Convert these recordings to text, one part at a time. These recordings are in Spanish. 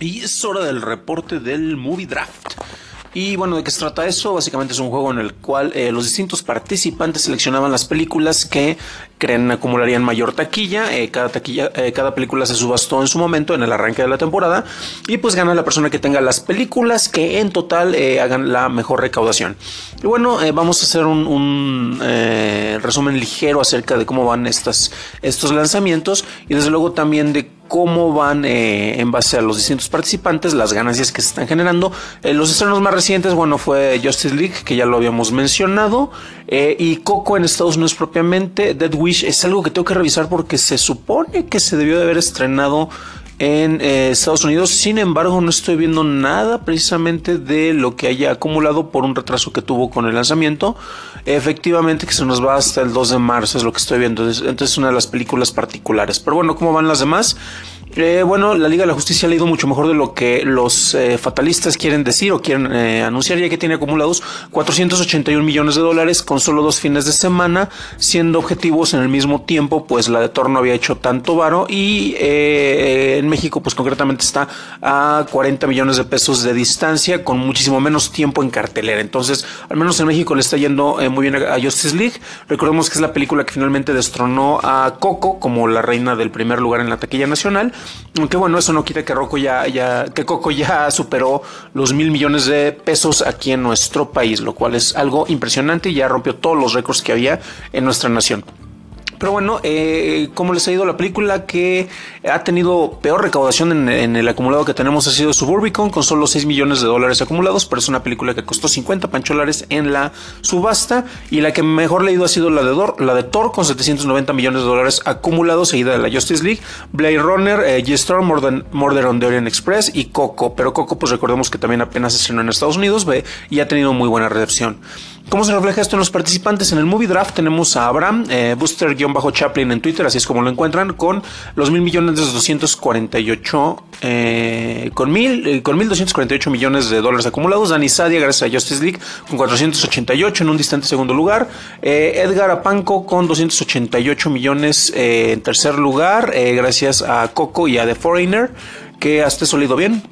Y es hora del reporte del Movie Draft. Y bueno, ¿de qué se trata eso? Básicamente es un juego en el cual eh, los distintos participantes seleccionaban las películas que creen acumularían mayor taquilla. Eh, cada taquilla, eh, cada película se subastó en su momento en el arranque de la temporada. Y pues gana la persona que tenga las películas que en total hagan la mejor recaudación. Y bueno, vamos a hacer un, un resumen ligero acerca de cómo van estas, estos lanzamientos. Y desde luego también de cómo van eh, en base a los distintos participantes, las ganancias que se están generando. Eh, los estrenos más recientes, bueno, fue Justice League, que ya lo habíamos mencionado, eh, y Coco en Estados Unidos propiamente. Dead Wish es algo que tengo que revisar porque se supone que se debió de haber estrenado en Estados Unidos. Sin embargo, no estoy viendo nada precisamente de lo que haya acumulado por un retraso que tuvo con el lanzamiento. Efectivamente que se nos va hasta el 2 de marzo, es lo que estoy viendo. Entonces es una de las películas particulares. Pero bueno, ¿cómo van las demás? Eh, bueno, la Liga de la Justicia ha ido mucho mejor de lo que los eh, fatalistas quieren decir o quieren eh, anunciar, ya que tiene acumulados 481 millones de dólares con solo dos fines de semana, siendo objetivos en el mismo tiempo, pues la de Thor no había hecho tanto varo y en México, pues concretamente está a 40 millones de pesos de distancia con muchísimo menos tiempo en cartelera. Entonces, al menos en México le está yendo muy bien a Justice League. Recordemos que es la película que finalmente destronó a Coco como la reina del primer lugar en la taquilla nacional. Aunque bueno, eso no quita que Rocco ya, ya, que Coco ya superó los mil millones de pesos aquí en nuestro país, lo cual es algo impresionante y ya rompió todos los récords que había en nuestra nación. Pero bueno, eh, ¿cómo les ha ido la película? Que ha tenido peor recaudación en, el acumulado que tenemos ha sido Suburbicon con solo 6 millones de dólares acumulados, pero es una película que costó 50 pancholares en la subasta. Y la que mejor le ha ido ha sido la de, la de Thor con 790 millones de dólares acumulados, seguida de la Justice League, Blade Runner, eh, G-Storm, Murder, on the Orient Express y Coco. Pero Coco, pues recordemos que también apenas estrenó en Estados Unidos ve, y ha tenido muy buena recepción. ¿Cómo se refleja esto en los participantes? En el Movie Draft tenemos a Abraham, eh, Booster-Chaplin en Twitter, así es como lo encuentran, con los mil millones de 248, eh, con mil, eh, con 1248 millones de dólares acumulados. Dani Sadia, gracias a Justice League, con 488 en un distante segundo lugar. Edgar Apanco con 288 millones en tercer lugar, gracias a Coco y a The Foreigner, que hasta eso bien.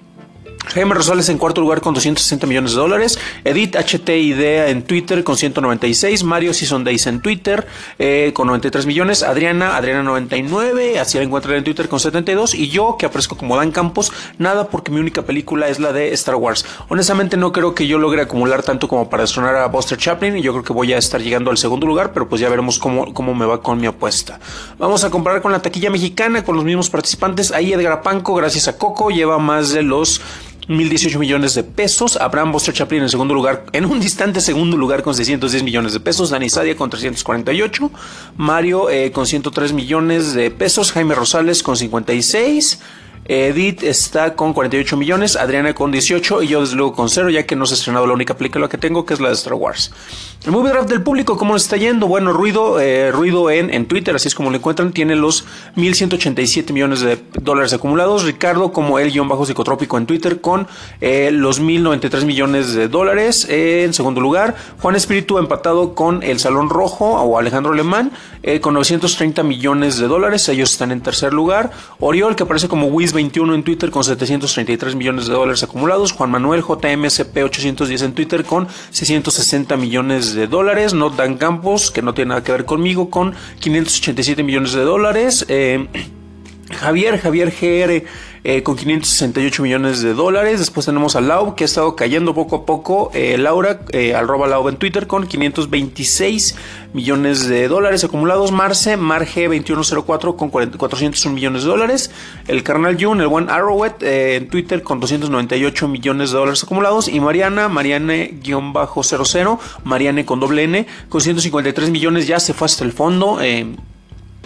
Jaime Rosales en cuarto lugar con 260 millones de dólares. Edith HT Idea en Twitter con 196. Mario Season Days en Twitter eh, con 93 millones. Adriana, Adriana 99. Así la encuentran en Twitter con 72. Y yo, que aparezco como Dan Campos, nada porque mi única película es la de Star Wars. Honestamente, no creo que yo logre acumular tanto como para destronar a Buster Chaplin. Y yo creo que voy a estar llegando al segundo lugar, pero pues ya veremos cómo, cómo me va con mi apuesta. Vamos a comparar con la taquilla mexicana, con los mismos participantes. Ahí Edgar Panco, gracias a Coco, lleva más de los 1.018 millones de pesos. Abraham Buster Chaplin en segundo lugar, en un distante segundo lugar con 610 millones de pesos. Dani Sadia con 348. Mario eh, con 103 millones de pesos. Jaime Rosales con 56. Edith está con 48 millones, Adriana con 18 y yo desde luego con 0 ya que no se ha estrenado la única película que tengo que es la de Star Wars. El movie draft del público, ¿cómo está yendo? Bueno, ruido, eh, ruido en, en Twitter, así es como lo encuentran, tiene los 1.187 millones de dólares acumulados. Ricardo como el guion bajo psicotrópico en Twitter con eh, los 1.093 millones de dólares en segundo lugar. Juan Espíritu empatado con el Salón Rojo o Alejandro Alemán eh, con 930 millones de dólares, ellos están en tercer lugar. Oriol que aparece como Wiz 21 en Twitter con 733 millones de dólares acumulados. Juan Manuel JMSP 810 en Twitter con 660 millones de dólares. Not Dan Campos, que no tiene nada que ver conmigo, con 587 millones de dólares. Eh, Javier, Javier GR eh, con 568 millones de dólares. Después tenemos a Lau que ha estado cayendo poco a poco. Eh, Laura, eh, arroba Lau en Twitter con 526 millones de dólares acumulados. Marce, Marge 2104 con 401 millones de dólares. El carnal Jun, el buen Arrowet en Twitter con 298 millones de dólares acumulados. Y Mariana, Mariane-00, Mariane con doble N, con 153 millones ya se fue hasta el fondo.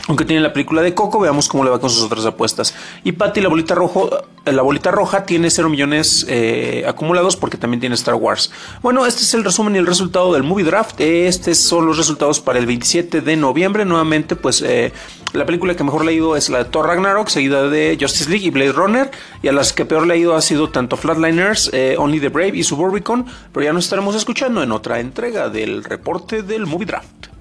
Aunque tiene la película de Coco, veamos cómo le va con sus otras apuestas. Y Patty, la bolita, rojo, eh, la bolita roja, tiene 0 millones eh, acumulados porque también tiene Star Wars. Bueno, este es el resumen y el resultado del Movie Draft. Estos son los resultados para el 27 de noviembre. Nuevamente, pues eh, la película que mejor le ido es la de Thor Ragnarok, seguida de Justice League y Blade Runner. Y a las que peor le ha ido ha sido tanto Flatliners, Only the Brave y Suburbicon. Pero ya nos estaremos escuchando en otra entrega del reporte del Movie Draft.